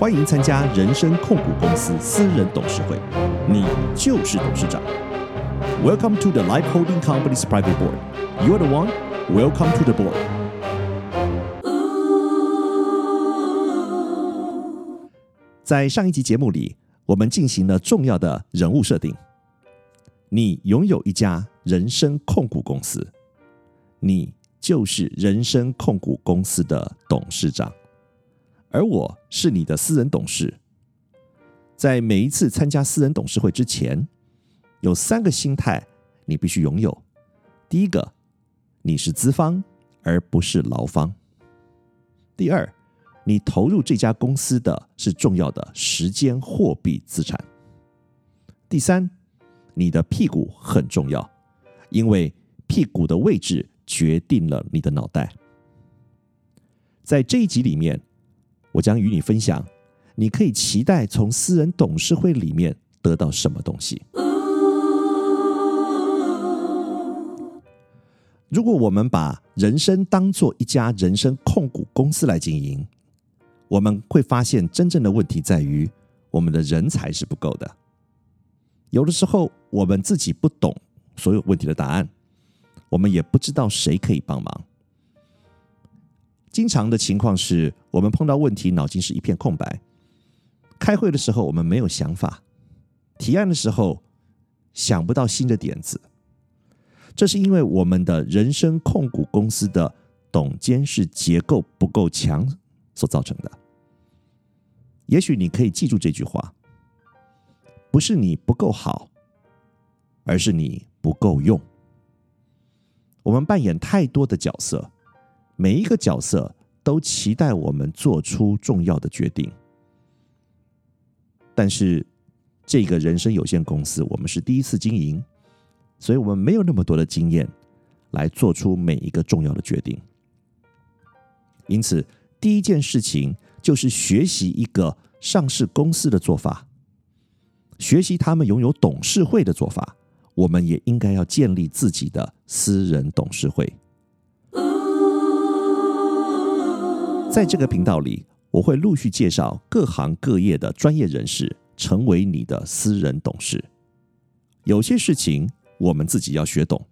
欢迎参加人生控股公司私人董事会，你就是董事长。Welcome to the Life Holding Company's Private Board. You are the one. Welcome to the board. 在上一集节目里，我们进行了重要的人物设定。你拥有一家人生控股公司，你就是人生控股公司的董事长，而我是你的私人董事。在每一次参加私人董事会之前，有三个心态你必须拥有。第一个，你是资方而不是劳方；第二，你投入这家公司的是重要的时间货币资产；第三，你的屁股很重要，因为屁股的位置决定了你的脑袋。在这一集里面，我将与你分享，你可以期待从私人董事会里面得到什么东西。如果我们把人生当做一家人生控股公司来经营，我们会发现真正的问题在于我们的人才是不够的。有的时候我们自己不懂所有问题的答案，我们也不知道谁可以帮忙。经常的情况是我们碰到问题，脑筋是一片空白。开会的时候我们没有想法，提案的时候想不到新的点子。这是因为我们的人生控股公司的董监事结构不够强所造成的。也许你可以记住这句话：不是你不够好，而是你不够用。我们扮演太多的角色，每一个角色都期待我们做出重要的决定。但是，这个人生有限公司，我们是第一次经营。所以我们没有那么多的经验来做出每一个重要的决定，因此第一件事情就是学习一个上市公司的做法，学习他们拥有董事会的做法。我们也应该要建立自己的私人董事会。在这个频道里，我会陆续介绍各行各业的专业人士成为你的私人董事。有些事情。我们自己要学懂，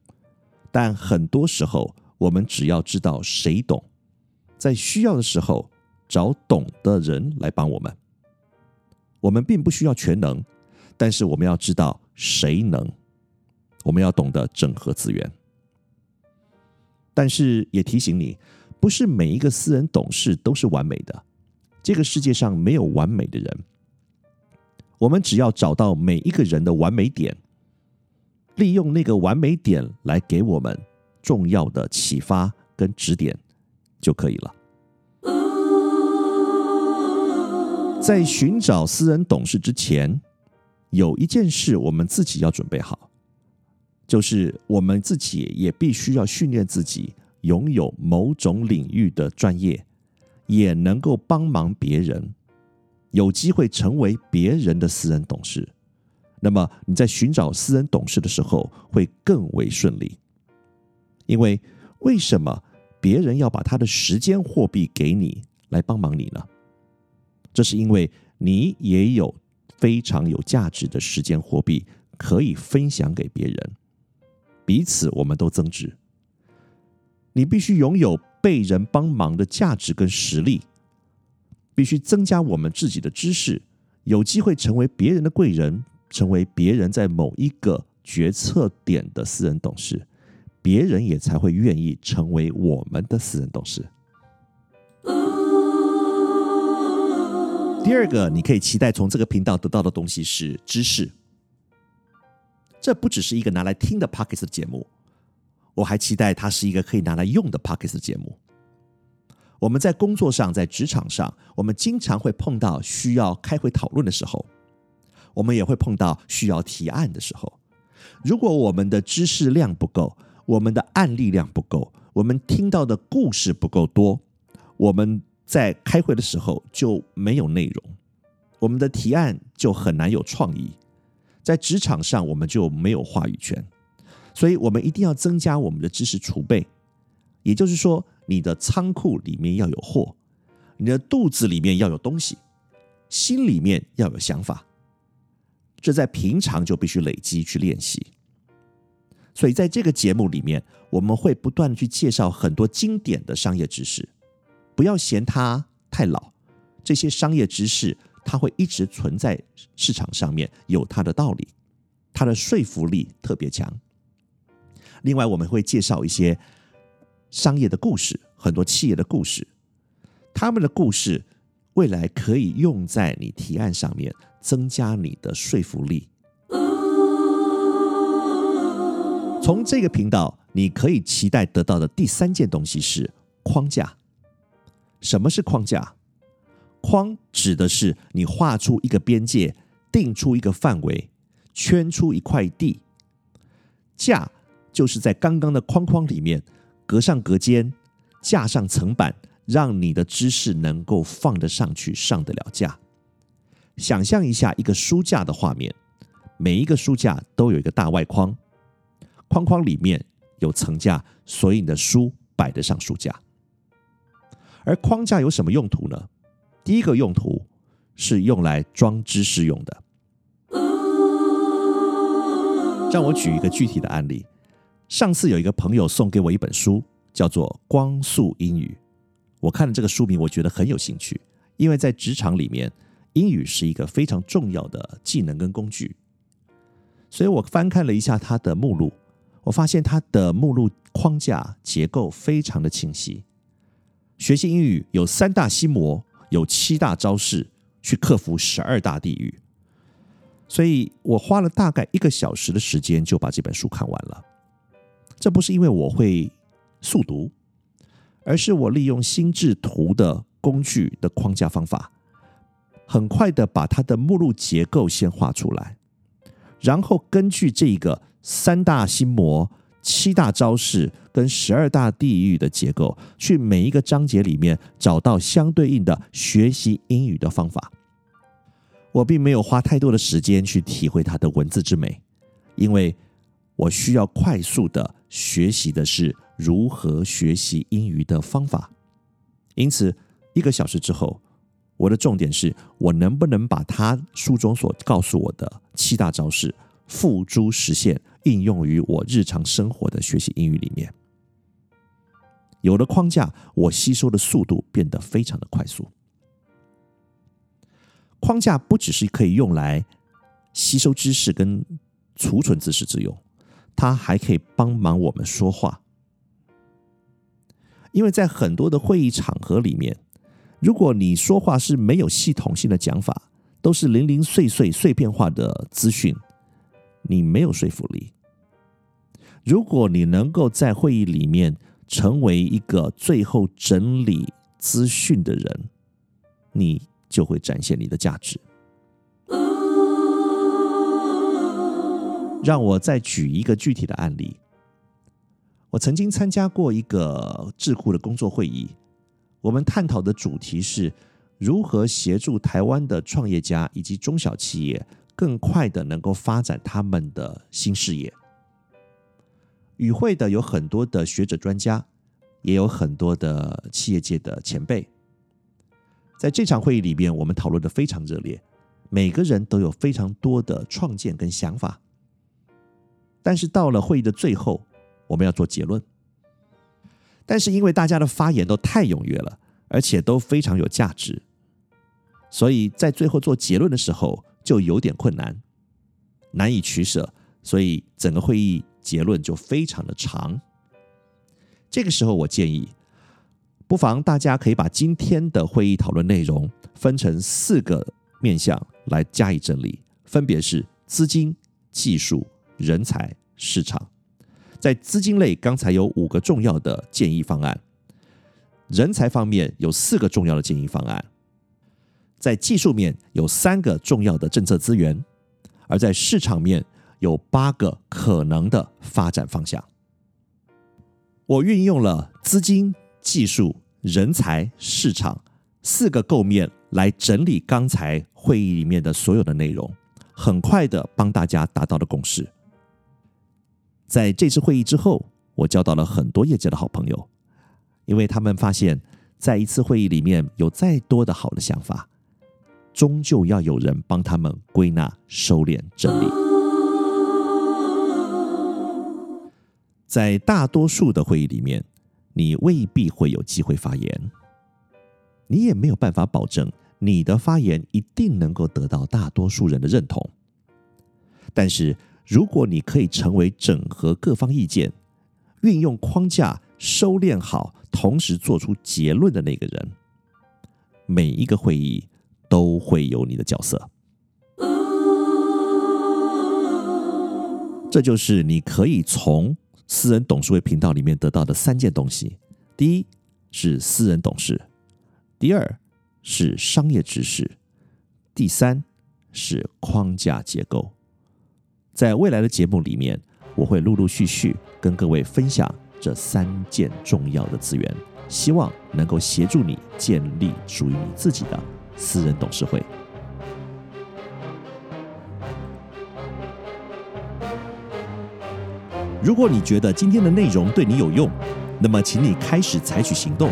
但很多时候我们只要知道谁懂，在需要的时候找懂的人来帮我们。我们并不需要全能，但是我们要知道谁能。我们要懂得整合资源，但是也提醒你，不是每一个私人董事都是完美的。这个世界上没有完美的人，我们只要找到每一个人的完美点。利用那个完美点来给我们重要的启发跟指点就可以了。在寻找私人董事之前，有一件事我们自己要准备好，就是我们自己也必须要训练自己拥有某种领域的专业，也能够帮忙别人，有机会成为别人的私人董事。那么你在寻找私人董事的时候会更为顺利，因为为什么别人要把他的时间货币给你来帮忙你呢？这是因为你也有非常有价值的时间货币可以分享给别人，彼此我们都增值。你必须拥有被人帮忙的价值跟实力，必须增加我们自己的知识，有机会成为别人的贵人。成为别人在某一个决策点的私人董事，别人也才会愿意成为我们的私人董事。第二个，你可以期待从这个频道得到的东西是知识。这不只是一个拿来听的 Pockets 的节目，我还期待它是一个可以拿来用的 Pockets 节目。我们在工作上，在职场上，我们经常会碰到需要开会讨论的时候。我们也会碰到需要提案的时候，如果我们的知识量不够，我们的案例量不够，我们听到的故事不够多，我们在开会的时候就没有内容，我们的提案就很难有创意，在职场上我们就没有话语权。所以，我们一定要增加我们的知识储备，也就是说，你的仓库里面要有货，你的肚子里面要有东西。心里面要有想法，这在平常就必须累积去练习。所以在这个节目里面，我们会不断去介绍很多经典的商业知识，不要嫌它太老，这些商业知识它会一直存在市场上面，有它的道理，它的说服力特别强。另外，我们会介绍一些商业的故事，很多企业的故事，他们的故事未来可以用在你提案上面，增加你的说服力。从这个频道，你可以期待得到的第三件东西是框架。什么是框架？框指的是你画出一个边界，定出一个范围，圈出一块地。架就是在刚刚的框框里面隔上隔间，架上层板，让你的知识能够放得上去，上得了架。想象一下一个书架的画面，每一个书架都有一个大外框。框框里面有层架，所以你的书摆得上书架。而框架有什么用途呢？第一个用途是用来装知识用的。让我举一个具体的案例。上次有一个朋友送给我一本书，叫做《光速英语》。我看了这个书名，我觉得很有兴趣，因为在职场里面，英语是一个非常重要的技能跟工具。所以我翻看了一下它的目录。我发现它的目录框架结构非常的清晰。学习英语有三大心魔，有七大招式去克服十二大地狱。所以我花了大概一个小时的时间就把这本书看完了。这不是因为我会速读，而是我利用心智图的工具的框架方法，很快的把它的目录结构先画出来，然后根据这个。三大心魔、七大招式跟十二大地狱的结构，去每一个章节里面找到相对应的学习英语的方法。我并没有花太多的时间去体会它的文字之美，因为我需要快速的学习的是如何学习英语的方法。因此，一个小时之后，我的重点是我能不能把他书中所告诉我的七大招式付诸实现。应用于我日常生活的学习英语里面，有了框架，我吸收的速度变得非常的快速。框架不只是可以用来吸收知识跟储存知识之用，他还可以帮忙我们说话。因为在很多的会议场合里面，如果你说话是没有系统性的讲法，都是零零碎碎、碎片化的资讯，你没有说服力。如果你能够在会议里面成为一个最后整理资讯的人，你就会展现你的价值。让我再举一个具体的案例。我曾经参加过一个智库的工作会议，我们探讨的主题是如何协助台湾的创业家以及中小企业更快的能够发展他们的新事业。与会的有很多的学者专家，也有很多的企业界的前辈。在这场会议里边，我们讨论的非常热烈，每个人都有非常多的创建跟想法。但是到了会议的最后，我们要做结论。但是因为大家的发言都太踊跃了，而且都非常有价值，所以在最后做结论的时候就有点困难，难以取舍。所以整个会议。结论就非常的长。这个时候，我建议，不妨大家可以把今天的会议讨论内容分成四个面向来加以整理，分别是资金、技术、人才、市场。在资金类，刚才有五个重要的建议方案；人才方面有四个重要的建议方案；在技术面有三个重要的政策资源；而在市场面。有八个可能的发展方向。我运用了资金、技术、人才、市场四个构面来整理刚才会议里面的所有的内容，很快的帮大家达到了共识。在这次会议之后，我交到了很多业界的好朋友，因为他们发现，在一次会议里面有再多的好的想法，终究要有人帮他们归纳、收敛、整理。在大多数的会议里面，你未必会有机会发言，你也没有办法保证你的发言一定能够得到大多数人的认同。但是，如果你可以成为整合各方意见、运用框架收敛好，同时做出结论的那个人，每一个会议都会有你的角色。这就是你可以从私人董事会频道里面得到的三件东西：第一是私人董事，第二是商业知识，第三是框架结构。在未来的节目里面，我会陆陆续续跟各位分享这三件重要的资源，希望能够协助你建立属于你自己的私人董事会。如果你觉得今天的内容对你有用，那么请你开始采取行动。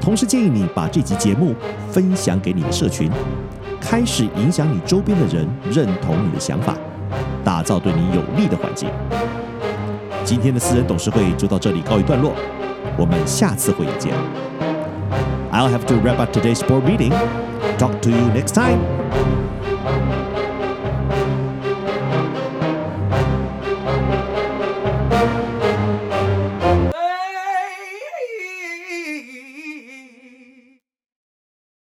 同时建议你把这集节目分享给你的社群，开始影响你周边的人认同你的想法。打造对你有利的环境。今天的私人董事会就到这里告一段落，我们下次会议见。I'll have to wrap up today's board meeting. Talk to you next time.